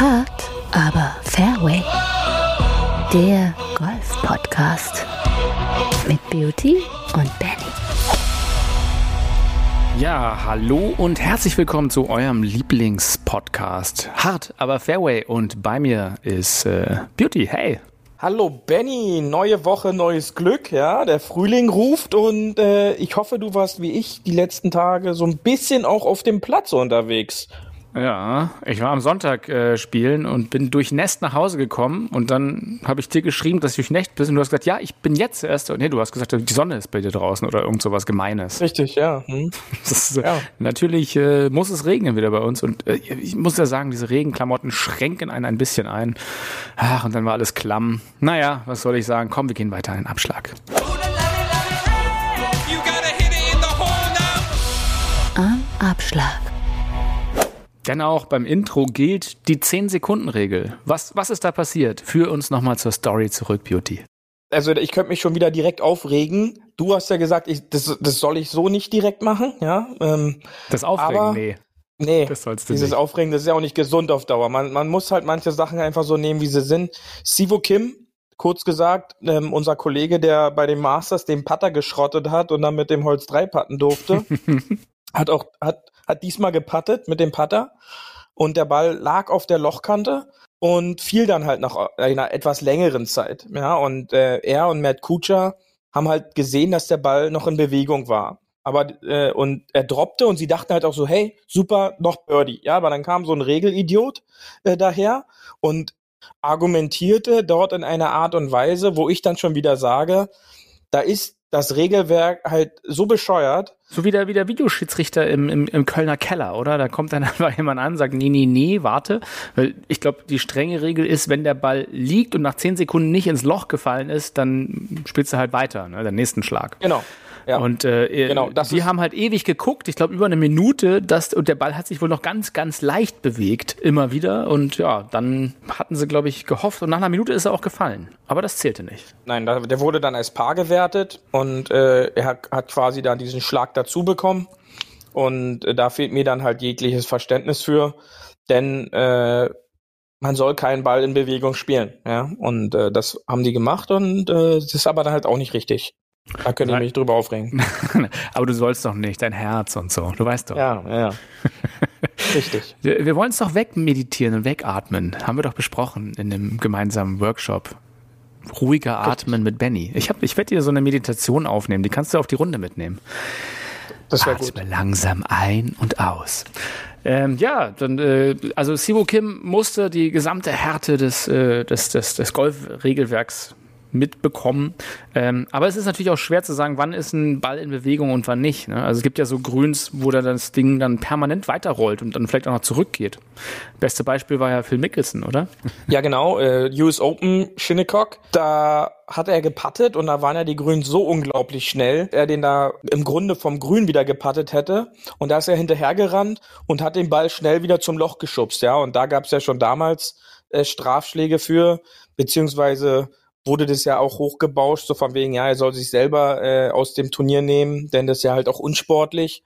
Hart, aber Fairway. Der Golf-Podcast mit Beauty und Benny. Ja, hallo und herzlich willkommen zu eurem Lieblingspodcast. Hart, aber Fairway. Und bei mir ist äh, Beauty. Hey. Hallo Benny, neue Woche, neues Glück, ja. Der Frühling ruft und äh, ich hoffe, du warst wie ich die letzten Tage so ein bisschen auch auf dem Platz unterwegs. Ja, ich war am Sonntag äh, spielen und bin durchnässt nach Hause gekommen und dann habe ich dir geschrieben, dass ich durchnässt bist und du hast gesagt, ja, ich bin jetzt erst. Nee, du hast gesagt, die Sonne ist bei dir draußen oder irgend sowas Gemeines. Richtig, ja. Hm. Ist, ja. Natürlich äh, muss es regnen wieder bei uns und äh, ich muss ja sagen, diese Regenklamotten schränken einen ein bisschen ein. Ach, und dann war alles klamm. Naja, was soll ich sagen? Komm, wir gehen weiter in den Abschlag. Am Abschlag. Denn auch beim Intro gilt die 10-Sekunden-Regel. Was, was ist da passiert? Führ uns nochmal zur Story zurück, Beauty. Also ich könnte mich schon wieder direkt aufregen. Du hast ja gesagt, ich, das, das soll ich so nicht direkt machen, ja. Ähm, das Aufregen, aber, nee. Nee, Das sollst du dieses nicht. Aufregen, das ist ja auch nicht gesund auf Dauer. Man, man muss halt manche Sachen einfach so nehmen, wie sie sind. Sivo Kim, kurz gesagt, ähm, unser Kollege, der bei den Masters den Putter geschrottet hat und dann mit dem Holz 3 putten durfte, hat auch, hat, hat diesmal geputtet mit dem Putter und der Ball lag auf der Lochkante und fiel dann halt nach einer etwas längeren Zeit. Ja, und äh, er und Matt Kuchar haben halt gesehen, dass der Ball noch in Bewegung war. Aber äh, und er droppte und sie dachten halt auch so, hey, super, noch Birdie. Ja, aber dann kam so ein Regelidiot äh, daher und argumentierte dort in einer Art und Weise, wo ich dann schon wieder sage, da ist das Regelwerk halt so bescheuert, So wie der, wie der Videoschiedsrichter im, im, im Kölner Keller, oder? Da kommt dann einfach jemand an, sagt, nee, nee, nee, warte. Weil ich glaube, die strenge Regel ist, wenn der Ball liegt und nach 10 Sekunden nicht ins Loch gefallen ist, dann spielst du halt weiter, ne, den nächsten Schlag. genau. Ja. Und äh, Genau, das die haben halt ewig geguckt, ich glaube über eine Minute, das, und der Ball hat sich wohl noch ganz, ganz leicht bewegt, immer wieder. Und ja, dann hatten sie, glaube ich, gehofft und nach einer Minute ist er auch gefallen. Aber das zählte nicht. Nein, der wurde dann als Paar gewertet und äh, er hat, hat quasi dann diesen Schlag dazu bekommen. Und äh, da fehlt mir dann halt jegliches Verständnis für, denn äh, man soll keinen Ball in Bewegung spielen. Ja? Und äh, das haben die gemacht und äh, das ist aber dann halt auch nicht richtig. Da könnte ich mich drüber aufregen. Aber du sollst doch nicht, dein Herz und so. Du weißt doch. Ja, ja. Richtig. Wir, wollen es doch wegmeditieren und wegatmen. Haben wir doch besprochen in dem gemeinsamen Workshop. Ruhiger Atmen mit Benny. Ich, hab- ich werde dir so eine Meditation aufnehmen. Die kannst du auf die Runde mitnehmen. Das wäre gut. Atme langsam ein und aus. Ähm, ja, dann, äh, also Sivo Kim musste die gesamte Härte des, äh, des, des, des Golfregelwerks mitbekommen. Ähm, aber es ist natürlich auch schwer zu sagen, wann ist ein Ball in Bewegung und wann nicht. Ne? Also es gibt ja so Grüns, wo dann das Ding dann permanent weiterrollt und dann vielleicht auch noch zurückgeht. Beste Beispiel war ja Phil Mickelson, oder? Ja, genau. Äh, US Open Shinnecock, da hat er gepattet und da waren ja die Grünen so unglaublich schnell, er den da im Grunde vom Grün wieder gepattet hätte. Und da ist er hinterhergerannt und hat den Ball schnell wieder zum Loch geschubst, ja. Und da gab es ja schon damals äh, Strafschläge für, beziehungsweise wurde das ja auch hochgebauscht, so von wegen, ja, er soll sich selber äh, aus dem Turnier nehmen, denn das ist ja halt auch unsportlich.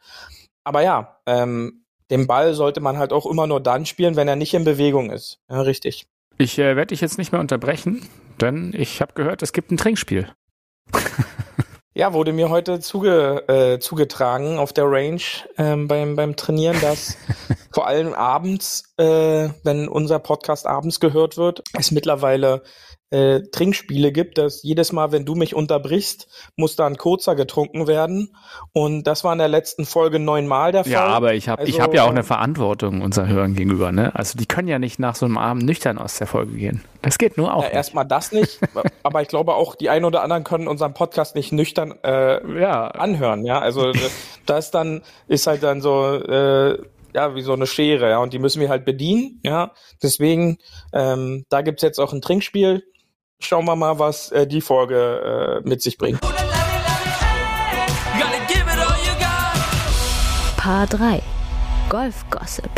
Aber ja, ähm, den Ball sollte man halt auch immer nur dann spielen, wenn er nicht in Bewegung ist. Ja, richtig. Ich äh, werde dich jetzt nicht mehr unterbrechen, denn ich habe gehört, es gibt ein Trinkspiel. Ja, wurde mir heute zuge, äh, zugetragen auf der Range ähm, beim, beim Trainieren, dass vor allem abends, äh, wenn unser Podcast abends gehört wird, es mittlerweile äh, Trinkspiele gibt, dass jedes Mal, wenn du mich unterbrichst, muss da ein kurzer getrunken werden. Und das war in der letzten Folge neunmal der Fall. Ja, aber ich habe ich Also, hab ja auch äh, eine Verantwortung unseren Hörern gegenüber. Ne? Also die können ja nicht nach so einem Abend nüchtern aus der Folge gehen. Das geht nur auch. Ja, erstmal das nicht, aber ich glaube auch, die ein oder anderen können unseren Podcast nicht nüchtern äh, ja, anhören, ja. Also das dann ist halt dann so äh, ja wie so eine Schere, ja, und die müssen wir halt bedienen, ja. Deswegen ähm, da gibt's jetzt auch ein Trinkspiel. Schauen wir mal, was äh, die Folge äh, mit sich bringt. Paar 3. Golf-Gossip.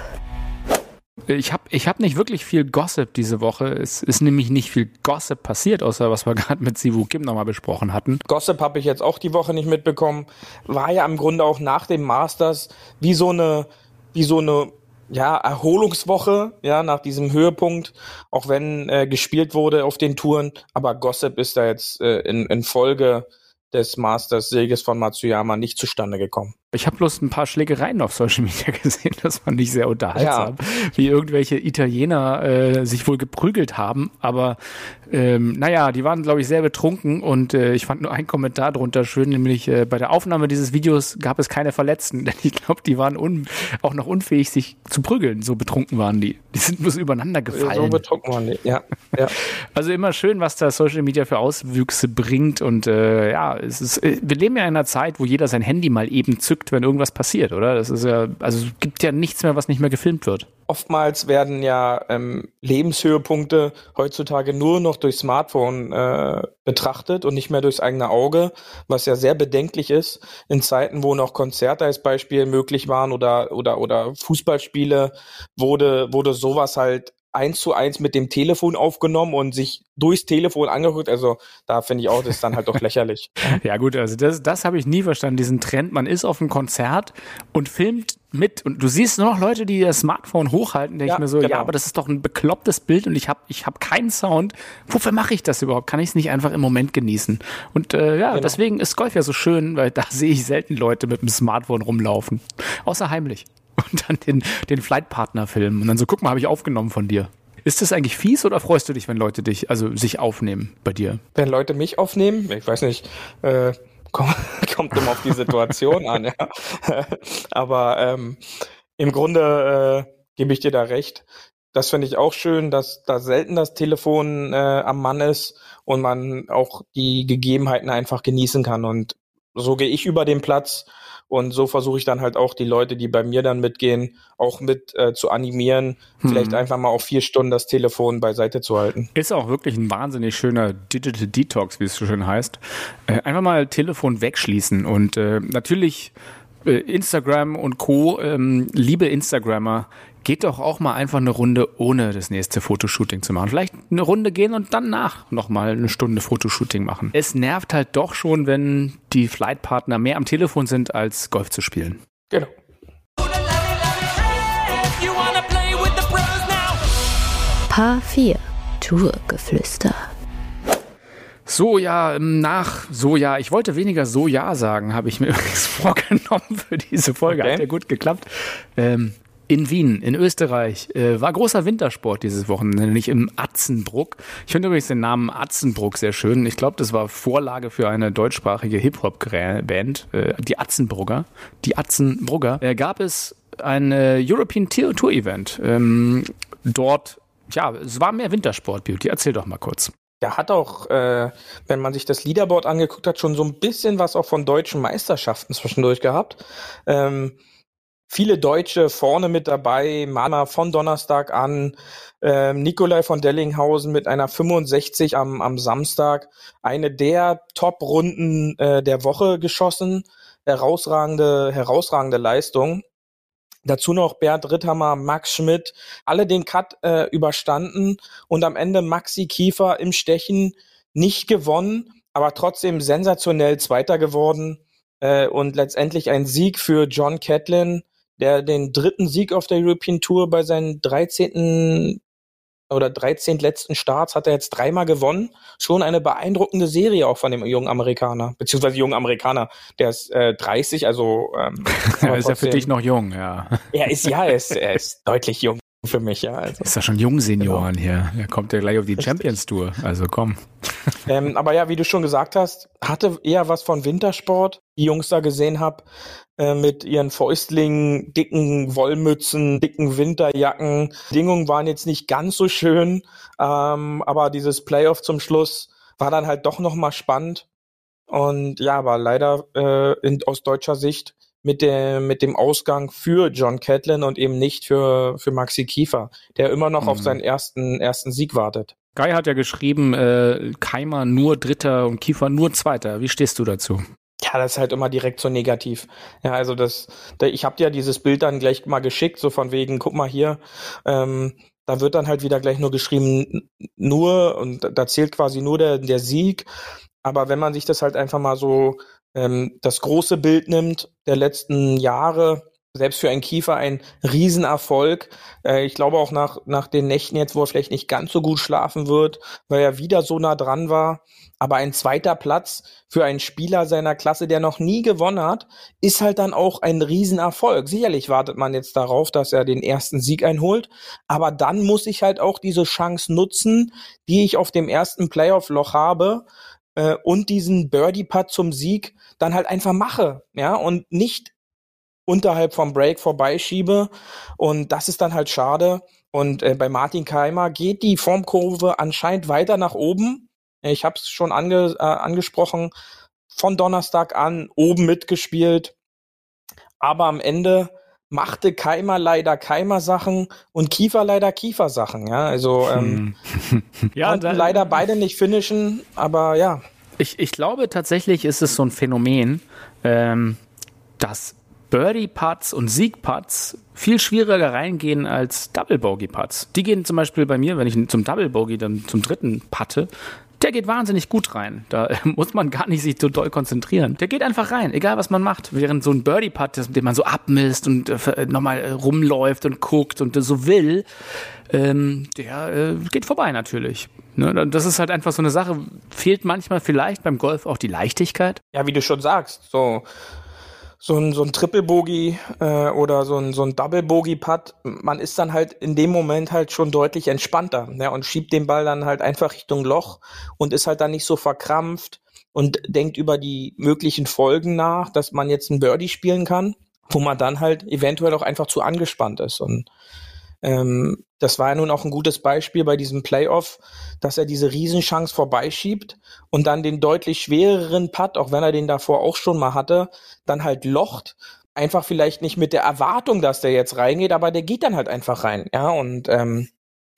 ich habe ich hab nicht wirklich viel Gossip diese Woche. Es ist nämlich nicht viel Gossip passiert, außer was wir gerade mit Sivu Kim nochmal besprochen hatten. Gossip habe ich jetzt auch die Woche nicht mitbekommen. War ja im Grunde auch nach dem Masters wie so eine, wie so eine ja, Erholungswoche, ja, nach diesem Höhepunkt, auch wenn äh, gespielt wurde auf den Touren, aber Gossip ist da jetzt äh, in, in Folge des Masters-Sieges von Matsuyama nicht zustande gekommen. Ich habe bloß ein paar Schlägereien auf Social Media gesehen, das fand ich sehr unterhaltsam, ja. wie irgendwelche Italiener äh, sich wohl geprügelt haben, aber ähm, naja, die waren, glaube ich, sehr betrunken und äh, ich fand nur einen Kommentar drunter schön, nämlich äh, bei der Aufnahme dieses Videos gab es keine Verletzten, denn ich glaube, die waren un auch noch unfähig, sich zu prügeln, so betrunken waren die. Die sind bloß übereinander gefallen. So betrunken waren die, ja. ja. Also immer schön, was da Social Media für Auswüchse bringt und äh, ja, es ist, äh, wir leben ja in einer Zeit, wo jeder sein Handy mal eben zückt, wenn irgendwas passiert, oder? Das ist ja, also es gibt ja nichts mehr, was nicht mehr gefilmt wird. Oftmals werden ja ähm, Lebenshöhepunkte heutzutage nur noch durch Smartphone äh, betrachtet und nicht mehr durchs eigene Auge, was ja sehr bedenklich ist in Zeiten, wo noch Konzerte als Beispiel möglich waren oder oder oder Fußballspiele wurde wurde sowas halt eins zu eins mit dem Telefon aufgenommen und sich durchs Telefon angeguckt. Also da finde ich auch, das ist dann halt doch lächerlich. ja gut, also das, das habe ich nie verstanden, diesen Trend. Man ist auf einem Konzert und filmt mit und du siehst nur noch Leute, die das Smartphone hochhalten, denke ja, ich mir so, genau. ja, aber das ist doch ein beklopptes Bild und ich habe ich hab keinen Sound. Wofür mache ich das überhaupt? Kann ich es nicht einfach im Moment genießen? Und äh, ja, genau. deswegen ist Golf ja so schön, weil da sehe ich selten Leute mit dem Smartphone rumlaufen. Außer heimlich und dann den, den Flightpartner filmen. Und dann so, guck mal, habe ich aufgenommen von dir. Ist das eigentlich fies oder freust du dich, wenn Leute dich, also sich aufnehmen bei dir? Wenn Leute mich aufnehmen, ich weiß nicht, äh, kommt, kommt immer auf die Situation an, ja. Aber ähm, im Grunde äh, gebe ich dir da recht. Das finde ich auch schön, dass da selten das Telefon äh, am Mann ist und man auch die Gegebenheiten einfach genießen kann. Und so gehe ich über den Platz und so versuche ich dann halt auch die Leute, die bei mir dann mitgehen, auch mit äh, zu animieren, hm. vielleicht einfach mal auf vier Stunden das Telefon beiseite zu halten. Ist auch wirklich ein wahnsinnig schöner Digital Detox, wie es so schön heißt. Äh, einfach mal Telefon wegschließen und äh, natürlich äh, Instagram und Co. Ähm, liebe Instagrammer, geht doch auch mal einfach eine Runde ohne das nächste Fotoshooting zu machen. Vielleicht eine Runde gehen und dann nach nochmal eine Stunde Fotoshooting machen. Es nervt halt doch schon, wenn die Flightpartner mehr am Telefon sind, als Golf zu spielen. Genau. Paar 4 Tourgeflüster. So ja, nach so ja, ich wollte weniger so ja sagen, habe ich mir übrigens vorgenommen für diese Folge. Okay. Hat ja gut geklappt. Ähm, in Wien, in Österreich, äh, war großer Wintersport dieses Wochenende, nämlich im Atzenbruck. Ich finde übrigens den Namen Atzenbruck sehr schön. Ich glaube, das war Vorlage für eine deutschsprachige Hip-Hop-Band, äh, die Atzenbrugger. Die Atzenbrugger. Äh, gab es ein äh, European Tour Event. Ähm, dort, ja, es war mehr Wintersport, Beauty. Erzähl doch mal kurz. Der hat auch, äh, wenn man sich das Leaderboard angeguckt hat, schon so ein bisschen was auch von deutschen Meisterschaften zwischendurch gehabt. Ähm, viele Deutsche vorne mit dabei, Mana von Donnerstag an, äh, Nikolai von Dellinghausen mit einer 65 am, am Samstag, eine der Top-Runden äh, der Woche geschossen, herausragende, herausragende Leistung. Dazu noch Bert Ritthammer, Max Schmidt, alle den Cut äh, überstanden und am Ende Maxi Kiefer im Stechen nicht gewonnen, aber trotzdem sensationell Zweiter geworden äh, und letztendlich ein Sieg für John Catlin, der den dritten Sieg auf der European Tour bei seinen 13. oder 13 letzten Starts hat er jetzt dreimal gewonnen. Schon eine beeindruckende Serie auch von dem jungen Amerikaner, beziehungsweise jungen Amerikaner. Der ist äh, 30, also ähm, er ist ja für dich noch jung, ja. Er ist ja, er ist, er ist deutlich jung für mich, ja. Also. Ist ja schon Jungsenioren genau. hier. Er kommt ja gleich auf die Champions Tour, also komm. Ähm, aber ja, wie du schon gesagt hast, hatte eher was von Wintersport, die Jungs da gesehen habe, äh, mit ihren Fäustlingen, dicken Wollmützen, dicken Winterjacken. Bedingungen waren jetzt nicht ganz so schön, ähm, aber dieses Playoff zum Schluss war dann halt doch nochmal spannend. Und ja, aber leider äh, in, aus deutscher Sicht mit dem, mit dem Ausgang für John Catlin und eben nicht für, für Maxi Kiefer, der immer noch mhm. auf seinen ersten, ersten Sieg wartet. Guy hat ja geschrieben, äh, Keimer nur Dritter und Kiefer nur Zweiter. Wie stehst du dazu? Ja, das ist halt immer direkt so negativ. Ja, also das, da, ich habe dir dieses Bild dann gleich mal geschickt, so von wegen, guck mal hier, ähm, da wird dann halt wieder gleich nur geschrieben, nur, und da zählt quasi nur der, der Sieg. Aber wenn man sich das halt einfach mal so ähm, das große Bild nimmt der letzten Jahre, selbst für einen Kiefer ein Riesenerfolg. Äh, ich glaube auch nach, nach den Nächten jetzt, wo er vielleicht nicht ganz so gut schlafen wird, weil er wieder so nah dran war. Aber ein zweiter Platz für einen Spieler seiner Klasse, der noch nie gewonnen hat, ist halt dann auch ein Riesenerfolg. Sicherlich wartet man jetzt darauf, dass er den ersten Sieg einholt. Aber dann muss ich halt auch diese Chance nutzen, die ich auf dem ersten Playoff-Loch habe äh, und diesen Birdie-Putt zum Sieg dann halt einfach mache. Ja, und nicht unterhalb vom Break vorbeischiebe. Und das ist dann halt schade. Und äh, bei Martin Keimer geht die Formkurve anscheinend weiter nach oben. Ich habe es schon ange, äh, angesprochen, von Donnerstag an oben mitgespielt. Aber am Ende machte Keimer leider Keimer Sachen und Kiefer leider Kiefer Sachen. Ja, also ähm, hm. ja, konnten dann, leider beide nicht finishen, aber ja. Ich, ich glaube tatsächlich ist es so ein Phänomen, ähm, dass Birdie-Putts und Sieg-Putts viel schwieriger reingehen als Double-Bogey-Putts. Die gehen zum Beispiel bei mir, wenn ich zum Double-Bogey dann zum dritten putte, der geht wahnsinnig gut rein. Da muss man gar nicht sich so doll konzentrieren. Der geht einfach rein, egal was man macht. Während so ein Birdie-Putt, den man so abmisst und äh, nochmal äh, rumläuft und guckt und so will, ähm, der äh, geht vorbei natürlich. Ne? Das ist halt einfach so eine Sache. Fehlt manchmal vielleicht beim Golf auch die Leichtigkeit? Ja, wie du schon sagst, so so ein, so ein Triple Bogey äh, oder so ein, so ein Double Bogey Putt, man ist dann halt in dem Moment halt schon deutlich entspannter ne, und schiebt den Ball dann halt einfach Richtung Loch und ist halt dann nicht so verkrampft und denkt über die möglichen Folgen nach, dass man jetzt ein Birdie spielen kann, wo man dann halt eventuell auch einfach zu angespannt ist. Und ähm, das war ja nun auch ein gutes Beispiel bei diesem Playoff, dass er diese Riesenchance vorbeischiebt und dann den deutlich schwereren Putt, auch wenn er den davor auch schon mal hatte, dann halt locht. Einfach vielleicht nicht mit der Erwartung, dass der jetzt reingeht, aber der geht dann halt einfach rein. Ja, und ähm,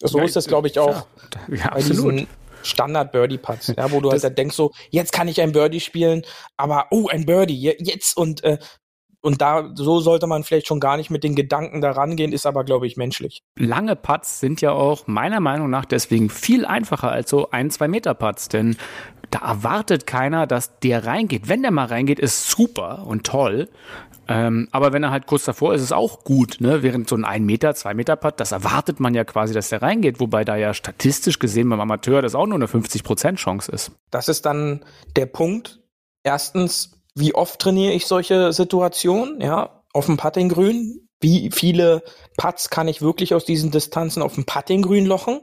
so ja, ist das, glaube ich, auch ja, ja, bei diesen Standard Birdie Putts, ja, wo du halt denkst so, jetzt kann ich ein Birdie spielen, aber oh, ein Birdie jetzt und äh, und da, so sollte man vielleicht schon gar nicht mit den Gedanken da rangehen, ist aber, glaube ich, menschlich. Lange Putts sind ja auch meiner Meinung nach deswegen viel einfacher als so ein, zwei Meter Putts, denn da erwartet keiner, dass der reingeht. Wenn der mal reingeht, ist super und toll. Ähm, aber wenn er halt kurz davor ist, ist es auch gut, ne? Während so ein 1 Meter, 2 Meter Putt, das erwartet man ja quasi, dass der reingeht, wobei da ja statistisch gesehen beim Amateur das auch nur eine 50% Chance ist. Das ist dann der Punkt. Erstens, wie oft trainiere ich solche Situationen, ja, auf dem Puttinggrün? Wie viele Putts kann ich wirklich aus diesen Distanzen auf dem Puttinggrün lochen?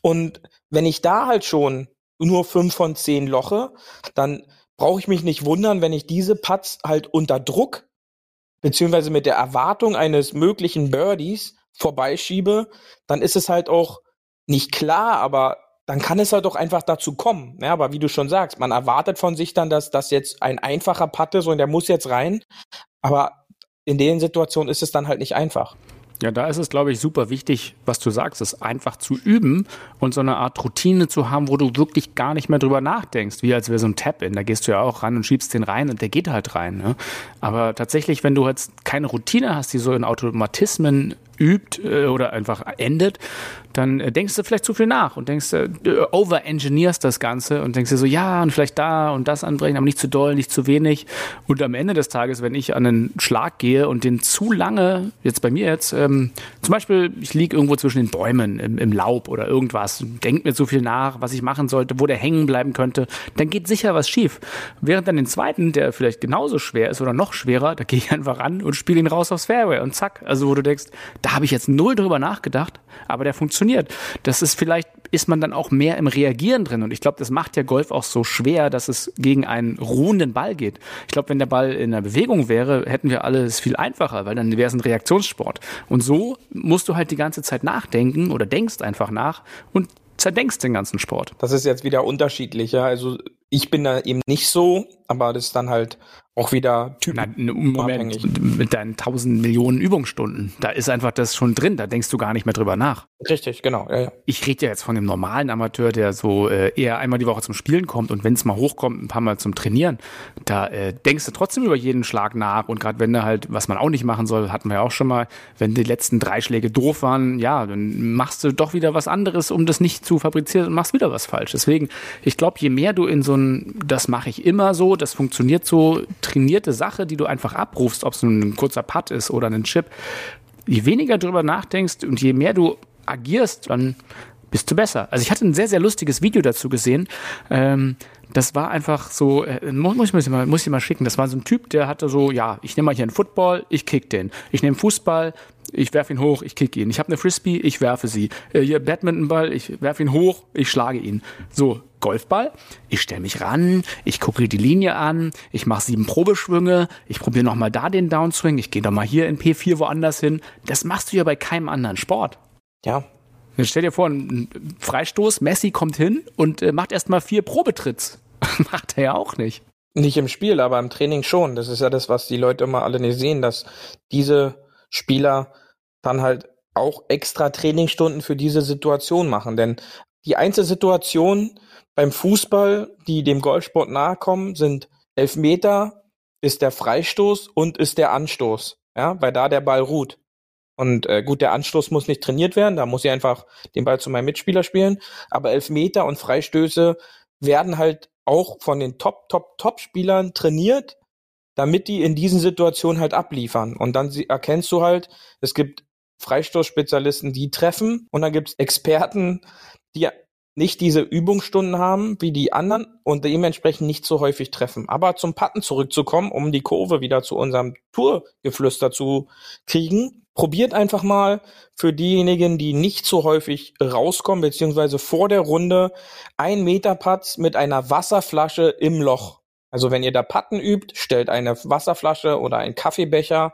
Und wenn ich da halt schon nur fünf von zehn loche, dann brauche ich mich nicht wundern, wenn ich diese Putts halt unter Druck beziehungsweise mit der Erwartung eines möglichen Birdies vorbeischiebe, dann ist es halt auch nicht klar, aber dann kann es halt doch einfach dazu kommen. Ja, aber wie du schon sagst, man erwartet von sich dann, dass das jetzt ein einfacher Putt ist und der muss jetzt rein. Aber in den Situationen ist es dann halt nicht einfach. Ja, da ist es, glaube ich, super wichtig, was du sagst, es einfach zu üben und so eine Art Routine zu haben, wo du wirklich gar nicht mehr drüber nachdenkst, wie als wäre so ein Tap-In. Da gehst du ja auch ran und schiebst den rein und der geht halt rein. Ne? Aber tatsächlich, wenn du jetzt keine Routine hast, die so in Automatismen übt äh, oder einfach endet, dann äh, denkst du vielleicht zu viel nach und denkst, äh, overengineerst das Ganze und denkst dir so, ja, und vielleicht da und das anbrechen, aber nicht zu doll, nicht zu wenig. Und am Ende des Tages, wenn ich an einen Schlag gehe und den zu lange, jetzt bei mir jetzt, ähm, zum Beispiel, ich liege irgendwo zwischen den Bäumen im, im Laub oder irgendwas, denk mir zu viel nach, was ich machen sollte, wo der hängen bleiben könnte, dann geht sicher was schief. Während dann den zweiten, der vielleicht genauso schwer ist oder noch schwerer, da gehe ich einfach ran und spiele ihn raus aufs Fairway und zack. Also wo du denkst, da habe ich jetzt null drüber nachgedacht, aber der funktioniert. Das ist vielleicht, ist man dann auch mehr im Reagieren drin. Und ich glaube, das macht ja Golf auch so schwer, dass es gegen einen ruhenden Ball geht. Ich glaube, wenn der Ball in der Bewegung wäre, hätten wir alles viel einfacher, weil dann wäre es ein Reaktionssport. Und so musst du halt die ganze Zeit nachdenken oder denkst einfach nach und zerdenkst den ganzen Sport. Das ist jetzt wieder unterschiedlicher. Also ich bin da eben nicht so, aber das ist dann halt auch wieder Typen. Na, Moment, mit deinen tausend Millionen Übungsstunden, da ist einfach das schon drin, da denkst du gar nicht mehr drüber nach. Richtig, genau. Ja, ja. Ich rede ja jetzt von dem normalen Amateur, der so äh, eher einmal die Woche zum Spielen kommt und wenn es mal hochkommt, ein paar Mal zum Trainieren, da äh, denkst du trotzdem über jeden Schlag nach und gerade wenn du halt, was man auch nicht machen soll, hatten wir ja auch schon mal, wenn die letzten drei Schläge doof waren, ja, dann machst du doch wieder was anderes, um das nicht zu fabrizieren und machst wieder was falsch. Deswegen, ich glaube, je mehr du in so ein, das mache ich immer so, das funktioniert so, trainierte Sache, die du einfach abrufst, ob es nun ein kurzer Putt ist oder ein Chip. Je weniger drüber nachdenkst und je mehr du agierst, dann bist du besser. Also ich hatte ein sehr, sehr lustiges Video dazu gesehen. Ähm, das war einfach so, äh, muss, ich mal, muss ich mal schicken, das war so ein Typ, der hatte so, ja, ich nehme mal hier einen Football, ich kick den. Ich nehme Fußball, ich werfe ihn hoch, ich kick ihn. Ich habe eine Frisbee, ich werfe sie. Äh, hier Badmintonball, ich werfe ihn hoch, ich schlage ihn. So, Golfball, ich stelle mich ran, ich gucke die Linie an, ich mache sieben Probeschwünge, ich probiere nochmal da den Downswing, ich gehe doch mal hier in P4 woanders hin. Das machst du ja bei keinem anderen Sport. Ja, Jetzt stell dir vor, ein Freistoß, Messi kommt hin und äh, macht erstmal vier Probetritts. macht er ja auch nicht. Nicht im Spiel, aber im Training schon. Das ist ja das, was die Leute immer alle nicht sehen, dass diese Spieler dann halt auch extra Trainingsstunden für diese Situation machen. Denn die Einzelsituation beim Fußball, die dem Golfsport nahe kommen, sind Elfmeter, ist der Freistoß und ist der Anstoß. Ja, weil da der Ball ruht. Und äh, gut, der Anstoß muss nicht trainiert werden, da muss ich einfach den Ball zu meinem Mitspieler spielen. Aber Elfmeter und Freistöße werden halt auch von den Top, Top, Top-Spielern trainiert, damit die in diesen Situationen halt abliefern. Und dann erkennst du halt, es gibt Freistoßspezialisten, die treffen und dann gibt es Experten, die nicht diese Übungsstunden haben wie die anderen und dementsprechend nicht so häufig treffen. Aber zum Patten zurückzukommen, um die Kurve wieder zu unserem Tourgeflüster zu kriegen, probiert einfach mal für diejenigen, die nicht so häufig rauskommen, beziehungsweise vor der Runde ein Meter Putts mit einer Wasserflasche im Loch. Also wenn ihr da Patten übt, stellt eine Wasserflasche oder ein Kaffeebecher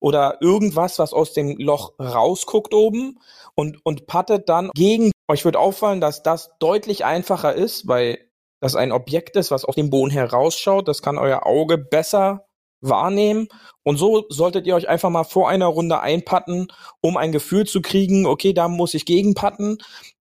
oder irgendwas, was aus dem Loch rausguckt oben und, und pattet dann gegen. Euch wird auffallen, dass das deutlich einfacher ist, weil das ein Objekt ist, was aus dem Boden herausschaut. Das kann euer Auge besser wahrnehmen. Und so solltet ihr euch einfach mal vor einer Runde einpatten, um ein Gefühl zu kriegen, okay, da muss ich gegenpatten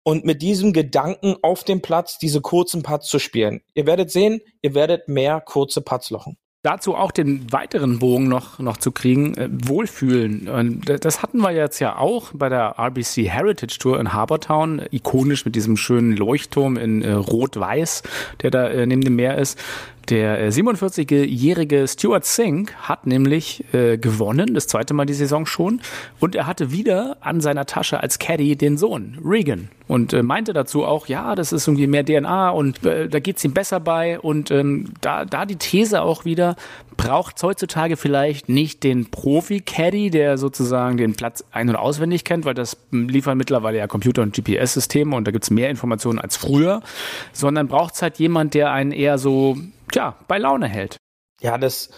und mit diesem Gedanken auf dem Platz diese kurzen Putts zu spielen. Ihr werdet sehen, ihr werdet mehr kurze Putts lochen dazu auch den weiteren Bogen noch, noch zu kriegen, äh, Wohlfühlen. Und das hatten wir jetzt ja auch bei der RBC Heritage Tour in Harbortown, ikonisch mit diesem schönen Leuchtturm in äh, Rot-Weiß, der da äh, neben dem Meer ist. Der 47-jährige äh, Stuart Singh hat nämlich äh, gewonnen, das zweite Mal die Saison schon. Und er hatte wieder an seiner Tasche als Caddy den Sohn, Regan. Und äh, meinte dazu auch, ja, das ist irgendwie mehr DNA und äh, da geht's ihm besser bei. Und ähm, da, da die These auch wieder, braucht heutzutage vielleicht nicht den Profi-Caddy, der sozusagen den Platz ein- und auswendig kennt, weil das liefern mittlerweile ja Computer- und GPS-Systeme und da gibt's mehr Informationen als früher, sondern braucht's halt jemand, der einen eher so tja, bei Laune hält. Ja, das,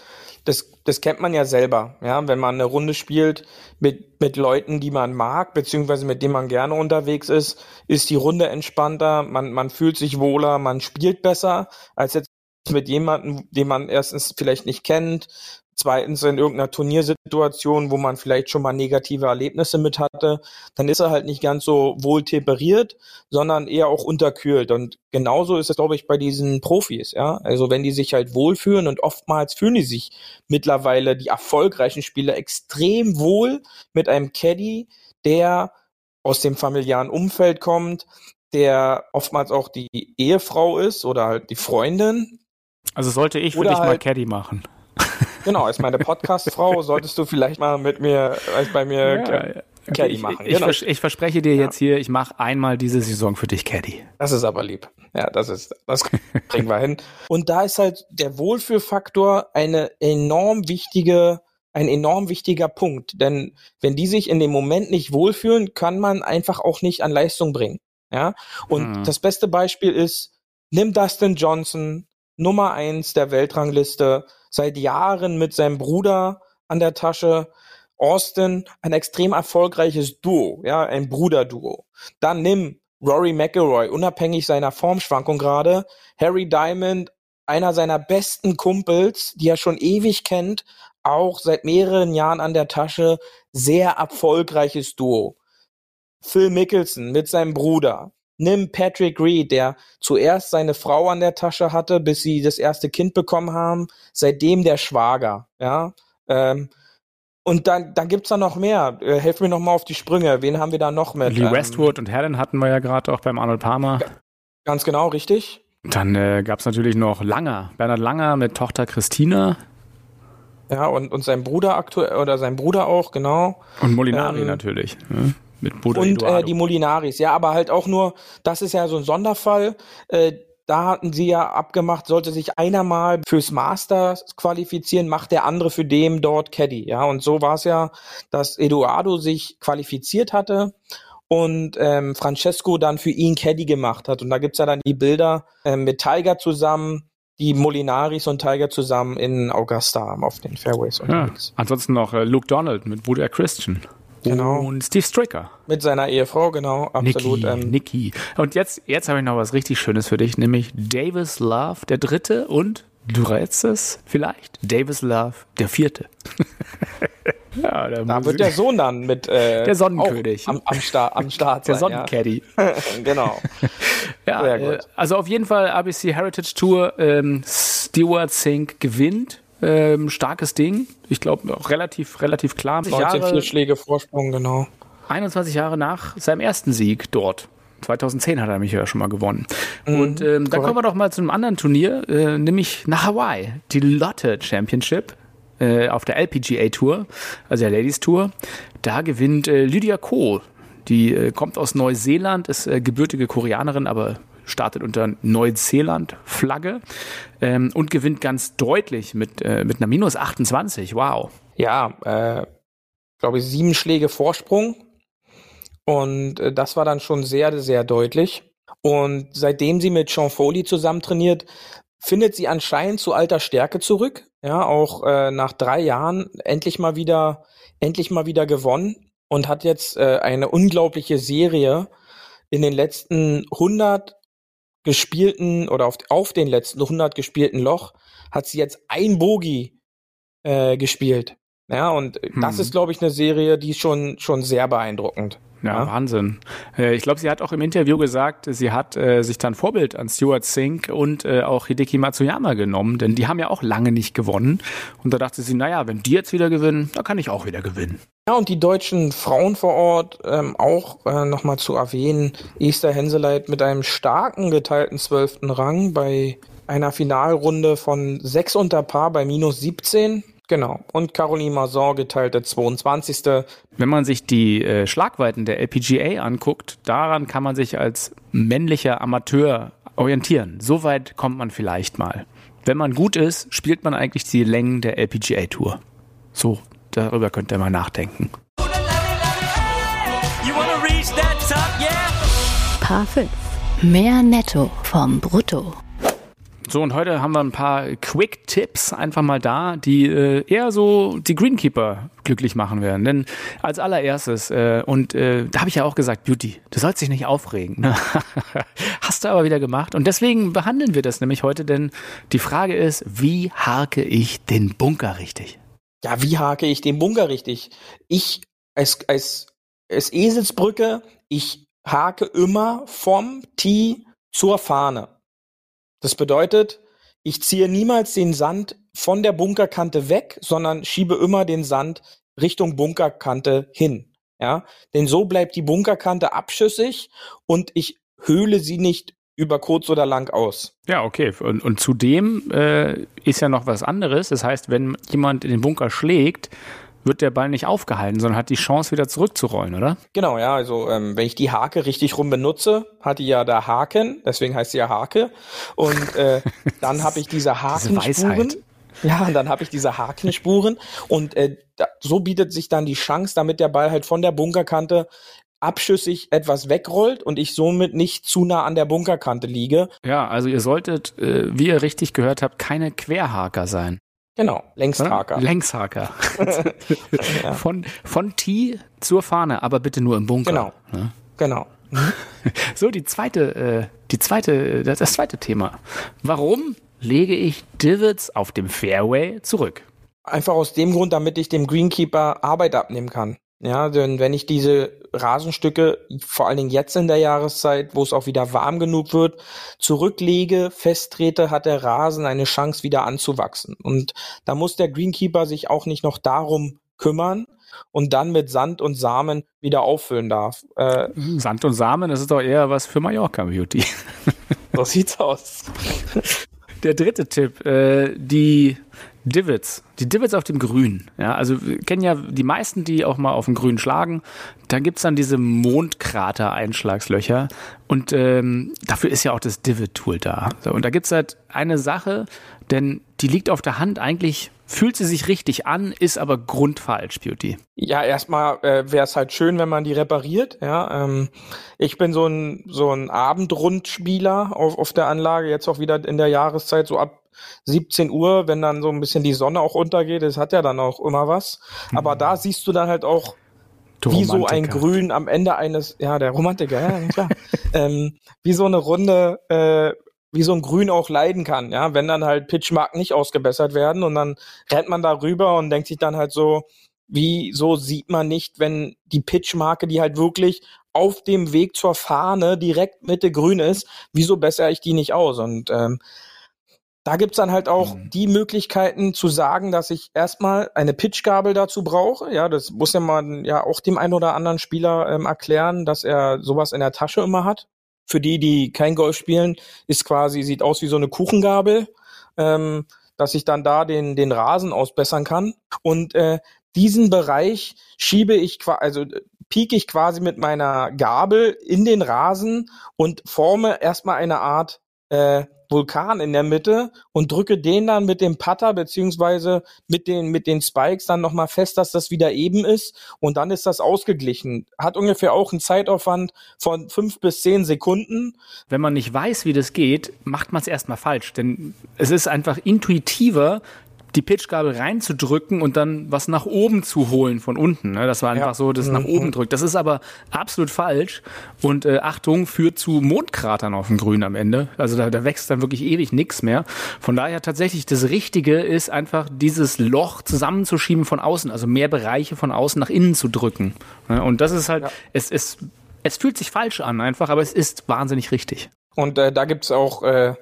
das, das kennt man ja selber, ja, wenn man eine Runde spielt mit, mit Leuten, die man mag, beziehungsweise mit denen man gerne unterwegs ist, ist die Runde entspannter, man, man fühlt sich wohler, man spielt besser, als jetzt mit jemandem, den man erstens vielleicht nicht kennt, zweitens in irgendeiner Turniersituation, wo man vielleicht schon mal negative Erlebnisse mit hatte, dann ist er halt nicht ganz so wohl temperiert, sondern eher auch unterkühlt. Und genauso ist es, glaube ich, bei diesen Profis, ja. Also wenn die sich halt wohlfühlen und oftmals fühlen die sich mittlerweile die erfolgreichen Spieler extrem wohl mit einem Caddy, der aus dem familiären Umfeld kommt, der oftmals auch die Ehefrau ist oder halt die Freundin. Also sollte ich für dich halt, mal Caddy machen. Genau, als meine Podcast-Frau solltest du vielleicht mal mit mir, als bei mir ja, Caddy machen. Ich, genau. ich, ich, verspreche dir jetzt hier, ich mache einmal diese Saison für dich Caddy. Das ist aber lieb. Ja, das ist, das kriegen wir hin. Und da ist halt der Wohlfühlfaktor eine enorm wichtige, ein enorm wichtiger Punkt. Denn wenn die sich in dem Moment nicht wohlfühlen, kann man einfach auch nicht an Leistung bringen. Ja. Und hm. das beste Beispiel ist, nimm Dustin Johnson, Nummer eins der Weltrangliste, seit Jahren mit seinem Bruder an der Tasche. Austin, ein extrem erfolgreiches Duo, ja, ein Bruderduo. Dann nimm Rory McIlroy, unabhängig seiner Formschwankung gerade, Harry Diamond, einer seiner besten Kumpels, die er schon ewig kennt, auch seit mehreren Jahren an der Tasche, sehr erfolgreiches Duo. Phil Mickelson mit seinem Bruder, Nimm Patrick Reed, der zuerst seine Frau an der Tasche hatte, bis sie das erste Kind bekommen haben, seitdem der Schwager, ja. Ähm, und dann, dann gibt's da noch mehr. Äh, helf mir noch mal auf die Sprünge. Wen haben wir da noch mit? Lee ähm, Westwood und Helen hatten wir ja gerade auch beim Arnold Palmer. Ganz genau, richtig. Dann äh, gab es natürlich noch Langer, Bernhard Langer mit Tochter Christina. Ja, und, und sein Bruder aktuell, oder sein Bruder auch, genau. Und Molinari Ähm, natürlich. Ne? Mit Bruder Und äh, die Molinaris, ja, aber halt auch nur, das ist ja so ein Sonderfall. Äh, da hatten sie ja abgemacht, sollte sich einer mal fürs Masters qualifizieren, macht der andere für dem dort Caddy. Ja, und so war es ja, dass Eduardo sich qualifiziert hatte und ähm, Francesco dann für ihn Caddy gemacht hat. Und da gibt's ja dann die Bilder ähm, mit Tiger zusammen, die Molinaris und Tiger zusammen in Augusta auf den Fairways ja. unterwegs. Ansonsten noch äh, Luke Donald mit Bruder Christian. Genau. Und Steve Stricker. Mit seiner Ehefrau, genau, absolut. Ähm, Niki. Und jetzt, jetzt habe ich noch was richtig Schönes für dich, nämlich Davis Love, der dritte und du rätst es vielleicht, Davis Love, der vierte. ja, da Da wird der Sohn dann mit äh, Der Sonnenkönig. am, am, Start, am Start der sein, ja. Sonnencaddy. genau. Ja, Sehr äh, also auf jeden Fall ABC Heritage Tour, ähm, Stewart Sink gewinnt. Ähm, starkes Ding. Ich glaube auch relativ, relativ klar. 19 Jahre, Vierschläge Vorsprung, genau. 21 Jahre nach seinem ersten Sieg dort. 2010 hat er mich ja schon mal gewonnen. Mhm, Und ähm, dann kommen wir doch mal zu einem anderen Turnier, äh, nämlich nach Hawaii. Die Lotte Championship äh, auf der LPGA Tour, also der Ladies Tour. Da gewinnt äh, Lydia Ko. Die äh, kommt aus Neuseeland, ist äh, gebürtige Koreanerin, aber startet unter Neuseeland-Flagge ähm, und gewinnt ganz deutlich mit, äh, mit einer minus 28. Wow. Ja, äh, glaube ich, sieben Schläge Vorsprung. Und äh, das war dann schon sehr, sehr deutlich. Und seitdem sie mit Sean Foley zusammen trainiert, findet sie anscheinend zu alter Stärke zurück. Ja, auch äh, nach drei Jahren endlich mal wieder, endlich mal wieder gewonnen und hat jetzt äh, eine unglaubliche Serie in den letzten 100 gespielten oder auf, auf den letzten 100 gespielten Loch hat sie jetzt ein Bogie äh, gespielt. Ja, und das Hm. ist, glaube ich, eine Serie, die ist schon, schon sehr beeindruckend. Ja, Ja. Wahnsinn. Äh, ich glaube, sie hat auch im Interview gesagt, sie hat äh, sich dann Vorbild an Stuart Sink und äh, auch Hideki Matsuyama genommen, denn die haben ja auch lange nicht gewonnen. Und da dachte sie, naja, wenn die jetzt wieder gewinnen, da kann ich auch wieder gewinnen. Ja, und die deutschen Frauen vor Ort ähm, auch äh, nochmal zu erwähnen. Esther Henseleit mit einem starken geteilten zwölften Rang bei einer Finalrunde von sechs unter Paar bei minus 17. Genau. Und Caroline Mazon geteilte 22. Wenn man sich die äh, Schlagweiten der LPGA anguckt, daran kann man sich als männlicher Amateur orientieren. So weit kommt man vielleicht mal. Wenn man gut ist, spielt man eigentlich die Längen der LPGA Tour. So, darüber könnt ihr mal nachdenken. Top, yeah? Paar 5. Mehr Netto vom Brutto. So, und heute haben wir ein paar Quick-Tipps einfach mal da, die äh, eher so die Greenkeeper glücklich machen werden. Denn als allererstes, äh, und äh, da habe ich ja auch gesagt, Beauty, du sollst dich nicht aufregen. Ne? Hast du aber wieder gemacht. Und deswegen behandeln wir das nämlich heute, denn die Frage ist, wie harke ich den Bunker richtig? Ja, wie hake ich den Bunker richtig? Ich, als, als, als Eselsbrücke, ich hake immer vom Tee zur Fahne. Das bedeutet, ich ziehe niemals den Sand von der Bunkerkante weg, sondern schiebe immer den Sand Richtung Bunkerkante hin. Ja, denn so bleibt die Bunkerkante abschüssig und ich höhle sie nicht über kurz oder lang aus. Ja, okay. Und, und zudem äh, ist ja noch was anderes. Das heißt, wenn jemand in den Bunker schlägt, wird der Ball nicht aufgehalten, sondern hat die Chance, wieder zurückzurollen, oder? Genau, ja, also ähm, wenn ich die Hake richtig rum benutze, hat die ja da Haken, deswegen heißt sie ja Hake. Und äh, dann habe ich diese Hakenspuren. Weisheit. Ja, und dann habe ich diese Hakenspuren und äh, da, so bietet sich dann die Chance, damit der Ball halt von der Bunkerkante abschüssig etwas wegrollt und ich somit nicht zu nah an der Bunkerkante liege. Ja, also ihr solltet, äh, wie ihr richtig gehört habt, keine Querhaker sein. Genau? Längshaker. Längshaker. von, von Tee zur Fahne, aber bitte nur im Bunker. Genau. Ne? Genau. So, die zweite, äh, die zweite, das, das zweite Thema. Warum lege ich Divots auf dem Fairway zurück? Einfach aus dem Grund, damit ich dem Greenkeeper Arbeit abnehmen kann. Ja, denn wenn ich diese Rasenstücke, vor allen Dingen jetzt in der Jahreszeit, wo es auch wieder warm genug wird, zurücklege, festtrete, hat der Rasen eine Chance wieder anzuwachsen. Und da muss der Greenkeeper sich auch nicht noch darum kümmern. und dann mit Sand und Samen wieder auffüllen darf. Äh, Sand und Samen, das ist doch eher was für Mallorca Beauty. so sieht's aus. Der dritte Tipp, äh, die Divots, die Divots auf dem Grün. Ja, also wir kennen ja die meisten, die auch mal auf dem Grün schlagen. Da gibt's dann diese Mondkrater-Einschlagslöcher und ähm, dafür ist ja auch das Divot-Tool da. So, und da gibt's halt eine Sache, denn die liegt auf der Hand eigentlich fühlt sie sich richtig an, ist aber grundfalsch, Beauty. Ja, erstmal äh, wäre es halt schön, wenn man die repariert. Ja, ähm, ich bin so ein so ein Abendrundspieler auf, auf der Anlage, jetzt auch wieder in der Jahreszeit so ab 17 Uhr, wenn dann so ein bisschen die Sonne auch untergeht. Das hat ja dann auch immer was. Aber da siehst du dann halt auch wie so ein. Grün am Ende eines, ja, der Romantiker, ja, klar. ähm, wie so eine Runde, äh, wie so ein Grün auch leiden kann, ja, wenn dann halt Pitchmarken nicht ausgebessert werden und dann rennt man da rüber und denkt sich dann halt so, wieso sieht man nicht, wenn die Pitchmarke, die halt wirklich auf dem Weg zur Fahne direkt Mitte grün ist, wieso bessere ich die nicht aus? Und ähm, da gibt's dann halt auch Mhm. die Möglichkeiten zu sagen, dass ich erstmal eine Pitchgabel dazu brauche. Ja, das muss ja man ja auch dem einen oder anderen Spieler ähm, erklären, dass er sowas in der Tasche immer hat. Für die, die kein Golf spielen, ist quasi, sieht aus wie so eine Kuchengabel, ähm, dass ich dann da den, den Rasen ausbessern kann. Und äh, diesen Bereich schiebe ich quasi, also pieke ich quasi mit meiner Gabel in den Rasen und forme erstmal eine Art äh, Vulkan in der Mitte und drücke den dann mit dem Putter beziehungsweise mit den mit den Spikes dann noch mal fest, dass das wieder eben ist und dann ist das ausgeglichen. Hat ungefähr auch einen Zeitaufwand von fünf bis zehn Sekunden. Wenn man nicht weiß, wie das geht, macht man es erstmal falsch. Denn es ist einfach intuitiver, die Pitchgabel reinzudrücken und dann was nach oben zu holen von unten. Ne? Das war einfach Ja. so, das nach oben drückt. Das ist aber absolut falsch. Und äh, Achtung, führt zu Mondkratern auf dem Grün am Ende. Also da, da wächst dann wirklich ewig nichts mehr. Von daher tatsächlich das Richtige ist einfach dieses Loch zusammenzuschieben von außen, also mehr Bereiche von außen nach innen zu drücken. Ne? Und das ist halt, Ja. es, es, es fühlt sich falsch an einfach, aber es ist wahnsinnig richtig. Und äh, da gibt's auch äh,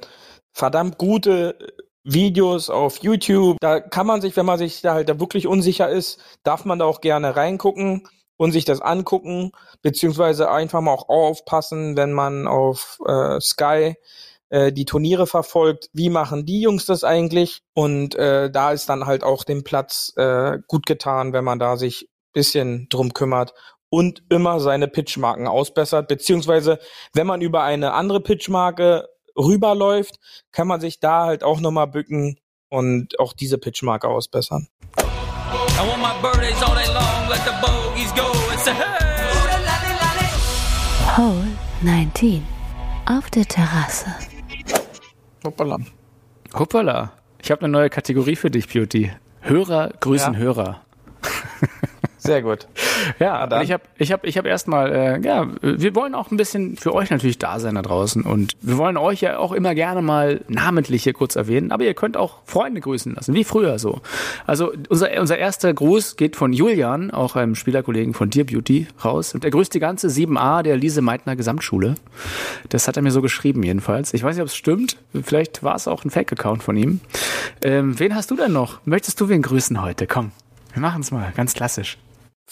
verdammt gute Videos auf YouTube. Da kann man sich, wenn man sich da halt da wirklich unsicher ist, darf man da auch gerne reingucken und sich das angucken, beziehungsweise einfach mal auch aufpassen, wenn man auf äh, Sky äh, die Turniere verfolgt, wie machen die Jungs das eigentlich? Und äh, da ist dann halt auch dem Platz äh, gut getan, wenn man da sich bisschen drum kümmert und immer seine Pitchmarken ausbessert, beziehungsweise wenn man über eine andere Pitchmarke rüberläuft, kann man sich da halt auch nochmal bücken und auch diese Pitchmarke ausbessern. Hole 19. Auf der Terrasse. Hoppala. Hoppala. Ich habe eine neue Kategorie für dich, Beauty. Hörer grüßen Ja. Hörer. Sehr gut. Ja, ich habe ich hab, ich hab erstmal, äh, ja, wir wollen auch ein bisschen für euch natürlich da sein da draußen und wir wollen euch ja auch immer gerne mal namentlich hier kurz erwähnen, aber ihr könnt auch Freunde grüßen lassen, wie früher so. Also unser, unser erster Gruß geht von Julian, auch einem Spielerkollegen von Dear Beauty, raus und er grüßt die ganze 7a der Lise Meitner Gesamtschule. Das hat er mir so geschrieben jedenfalls. Ich weiß nicht, ob es stimmt, vielleicht war es auch ein Fake-Account von ihm. Ähm, wen hast du denn noch? Möchtest du wen grüßen heute? Komm, wir machen es mal, ganz klassisch.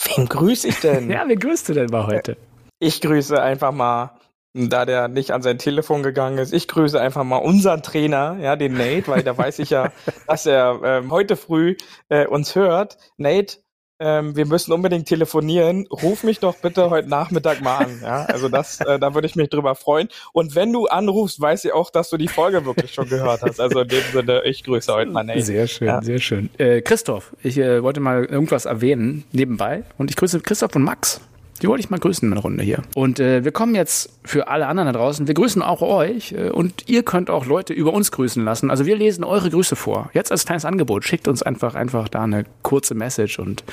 Wen grüße ich denn? Ja, wen grüßt du denn mal heute? Ich grüße einfach mal, da der nicht an sein Telefon gegangen ist, ich grüße einfach mal unseren Trainer, ja, den Nate, weil da weiß ich ja, dass er ähm, heute früh äh, uns hört. Nate, ähm, wir müssen unbedingt telefonieren. Ruf mich doch bitte heute Nachmittag mal an. Ja, also das, äh, da würde ich mich drüber freuen. Und wenn du anrufst, weiß ich auch, dass du die Folge wirklich schon gehört hast. Also in dem Sinne, ich grüße heute mal Nate. Sehr schön, Ja. sehr schön. Äh, Christoph, ich äh, wollte mal irgendwas erwähnen nebenbei und ich grüße Christoph und Max. Die wollte ich mal grüßen in einer Runde hier. Und äh, wir kommen jetzt für alle anderen da draußen. Wir grüßen auch euch äh, und ihr könnt auch Leute über uns grüßen lassen. Also wir lesen eure Grüße vor. Jetzt als kleines Angebot. Schickt uns einfach einfach da eine kurze Message und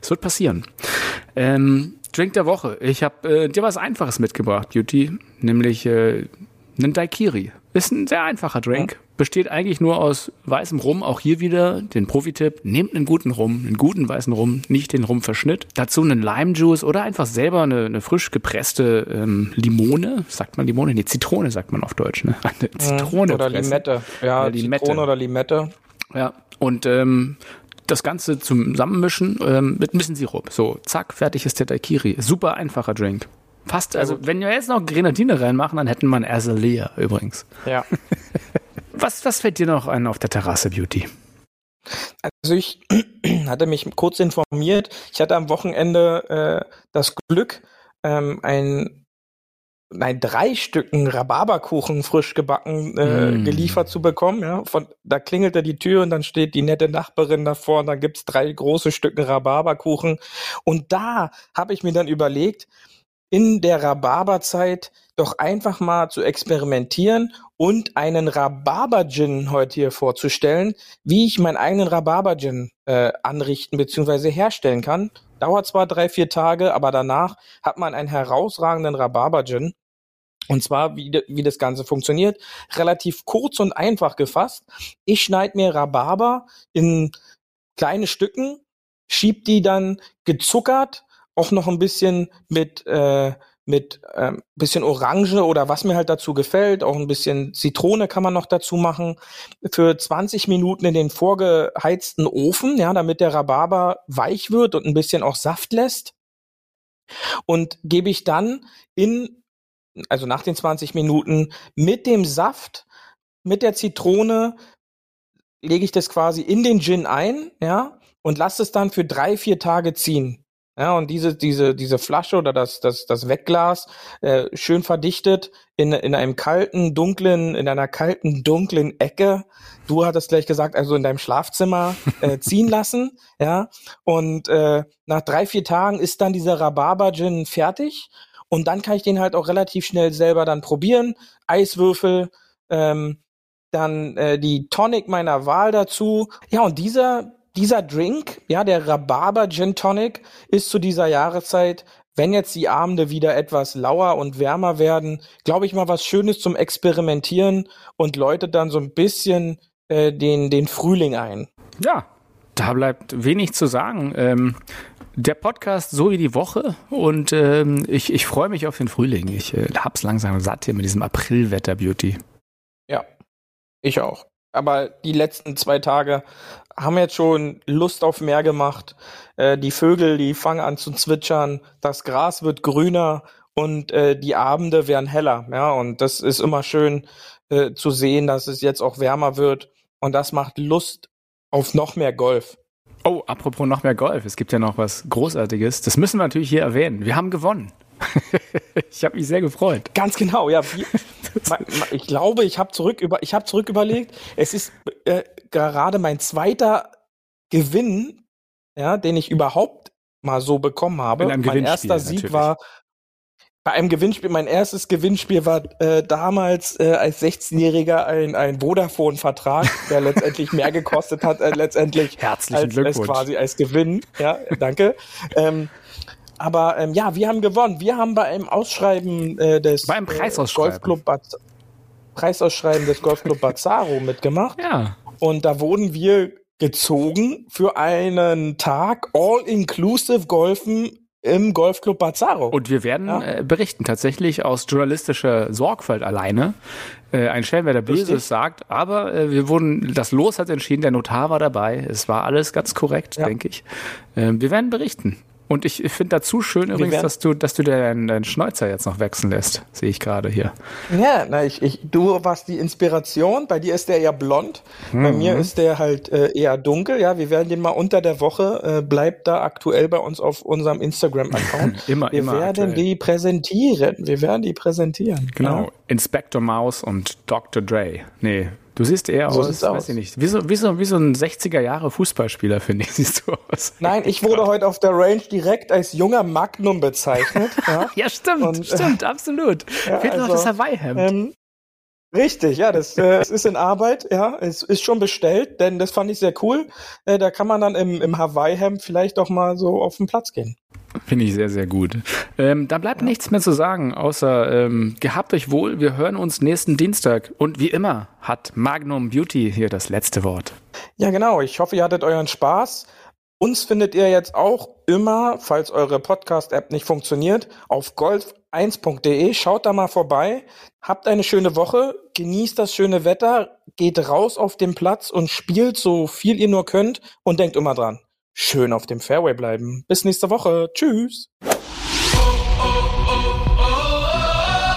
es wird passieren. Ähm, Drink der Woche. Ich habe äh, dir was Einfaches mitgebracht, Beauty, nämlich äh, einen Daikiri. Ist ein sehr einfacher Drink. Besteht eigentlich nur aus weißem Rum. Auch hier wieder den Profi-Tipp. Nehmt einen guten Rum, einen guten weißen Rum, nicht den Rumverschnitt. Dazu einen Lime-Juice oder einfach selber eine, eine frisch gepresste ähm, Limone. Sagt man Limone? Nee, Zitrone sagt man auf Deutsch. Ne? Eine Zitrone Oder pressen. Limette. Ja, Ja, Limette. Zitrone oder Limette. Ja, und ähm, das Ganze zusammenmischen ähm, mit ein bisschen Sirup. So, zack, fertig ist der Daiquiri. Super einfacher Drink. Fast, also wenn wir jetzt noch Grenadine reinmachen, dann hätten wir ein Erse leer übrigens. Ja. Was, was fällt dir noch ein auf der Terrasse, Beauty? Also ich hatte mich kurz informiert. Ich hatte am Wochenende äh, das Glück, ähm, ein, nein, drei Stücken Rhabarberkuchen frisch gebacken äh, Mm. geliefert zu bekommen. Ja, von da klingelte die Tür und dann steht die nette Nachbarin davor und dann gibt's drei große Stücken Rhabarberkuchen. Und da habe ich mir dann überlegt, in der Rhabarberzeit doch einfach mal zu experimentieren und einen Rhabarber-Gin heute hier vorzustellen, wie ich meinen eigenen Rhabarber-Gin äh, anrichten bzw. herstellen kann. Dauert zwar drei, vier Tage, aber danach hat man einen herausragenden Rhabarber-Gin. Und zwar, wie, wie das Ganze funktioniert, relativ kurz und einfach gefasst. Ich schneide mir Rhabarber in kleine Stücken, schieb die dann gezuckert, auch noch ein bisschen mit, äh, mit ähm, bisschen Orange oder was mir halt dazu gefällt, auch ein bisschen Zitrone kann man noch dazu machen, für 20 Minuten in den vorgeheizten Ofen, ja, damit der Rhabarber weich wird und ein bisschen auch Saft lässt. Und gebe ich dann in, also nach den 20 Minuten, mit dem Saft, mit der Zitrone, lege ich das quasi in den Gin ein, ja, und lasse es dann für drei, vier Tage ziehen. Ja, und diese, diese, diese Flasche oder das, das, das Wegglas äh, schön verdichtet in, in einem kalten, dunklen, in einer kalten, dunklen Ecke. Du hattest gleich gesagt, also in deinem Schlafzimmer äh, ziehen lassen. Ja, und äh, nach drei, vier Tagen ist dann dieser Rhabarber-Gin fertig. Und dann kann ich den halt auch relativ schnell selber dann probieren. Eiswürfel, ähm, dann äh, die Tonic meiner Wahl dazu. Ja, und dieser, dieser Drink, ja, der Rhabarber Gin Tonic, ist zu dieser Jahreszeit, wenn jetzt die Abende wieder etwas lauer und wärmer werden, glaube ich mal was Schönes zum Experimentieren und läutet dann so ein bisschen äh, den, den Frühling ein. Ja, da bleibt wenig zu sagen. Ähm, der Podcast so wie die Woche und ähm, ich, ich freue mich auf den Frühling. Ich äh, hab's langsam satt hier mit diesem Aprilwetter Beauty. Ja, ich auch. Aber die letzten zwei Tage haben jetzt schon Lust auf mehr gemacht. Äh, die Vögel, die fangen an zu zwitschern, das Gras wird grüner und äh, die Abende werden heller. Ja, und das ist immer schön äh, zu sehen, dass es jetzt auch wärmer wird. Und das macht Lust auf noch mehr Golf. Oh, apropos noch mehr Golf. Es gibt ja noch was Großartiges. Das müssen wir natürlich hier erwähnen. Wir haben gewonnen. ich habe mich sehr gefreut. Ganz genau, ja. Ich glaube, ich habe zurück über, ich habe zurück überlegt. Es ist äh, gerade mein zweiter Gewinn, ja, den ich überhaupt mal so bekommen habe. Mein erster Sieg natürlich. war bei einem Gewinnspiel. Mein erstes Gewinnspiel war äh, damals äh, als 16-Jähriger ein ein Vodafone-Vertrag, der letztendlich mehr gekostet hat, äh, letztendlich Herzlichen als, als Glückwunsch. quasi als Gewinn. Ja, danke. ähm, aber ähm, ja, wir haben gewonnen. Wir haben bei einem Ausschreiben äh, des Beim äh, Preisausschreiben. Golfclub Baz Preisausschreiben des Golfclub Bazzaro mitgemacht. Ja. Und da wurden wir gezogen für einen Tag All-Inclusive Golfen im Golfclub Bazzaro. Und wir werden Ja. äh, berichten, tatsächlich aus journalistischer Sorgfalt alleine. Äh, ein Schelm, wer der Böses sagt, aber äh, wir wurden, das Los hat entschieden, der Notar war dabei. Es war alles ganz korrekt, Ja. denke ich. Ähm, wir werden berichten. Und ich, finde dazu schön übrigens, werden- dass du, dass du deinen, deinen Schnäuzer jetzt noch wechseln lässt. Sehe ich gerade hier. Ja, na, ich, ich, du warst die Inspiration. Bei dir ist der eher blond. Bei Mhm. mir ist der halt äh, eher dunkel. Ja, wir werden den mal unter der Woche, äh, bleibt da aktuell bei uns auf unserem Instagram-Account. Immer, wir immer werden aktuell. die präsentieren. Wir werden die präsentieren. Genau. Ja. Inspector Mouse und Dr. Dre. Nee, du siehst eher So aus, weiß ich nicht. Wie so, wie so, wie so ein 60er Jahre Fußballspieler, finde ich, siehst du aus. Nein, ich wurde heute auf der Range direkt als junger Magnum bezeichnet. Ja, Ja, stimmt, Und, äh, stimmt, absolut. ja, Fehlt noch also, das Hawaii-Hemd. Ähm, richtig, ja, das, äh, es ist in Arbeit, ja, es ist schon bestellt, denn das fand ich sehr cool. Äh, da kann man dann im, im Hawaii-Hemd vielleicht auch mal so auf den Platz gehen. Finde ich sehr, sehr gut. Ähm, da bleibt nichts mehr zu sagen, außer ähm, gehabt euch wohl. Wir hören uns nächsten Dienstag. Und wie immer hat Magnum Beauty hier das letzte Wort. Ja, genau. Ich hoffe, ihr hattet euren Spaß. Uns findet ihr jetzt auch immer, falls eure Podcast-App nicht funktioniert, auf golf1.de. Schaut da mal vorbei. Habt eine schöne Woche. Genießt das schöne Wetter. Geht raus auf den Platz und spielt so viel ihr nur könnt. Und denkt immer dran. Schön auf dem Fairway bleiben. Bis nächste Woche. Tschüss.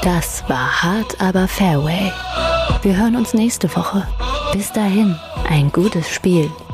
Das war hart, aber Fairway. Wir hören uns nächste Woche. Bis dahin, ein gutes Spiel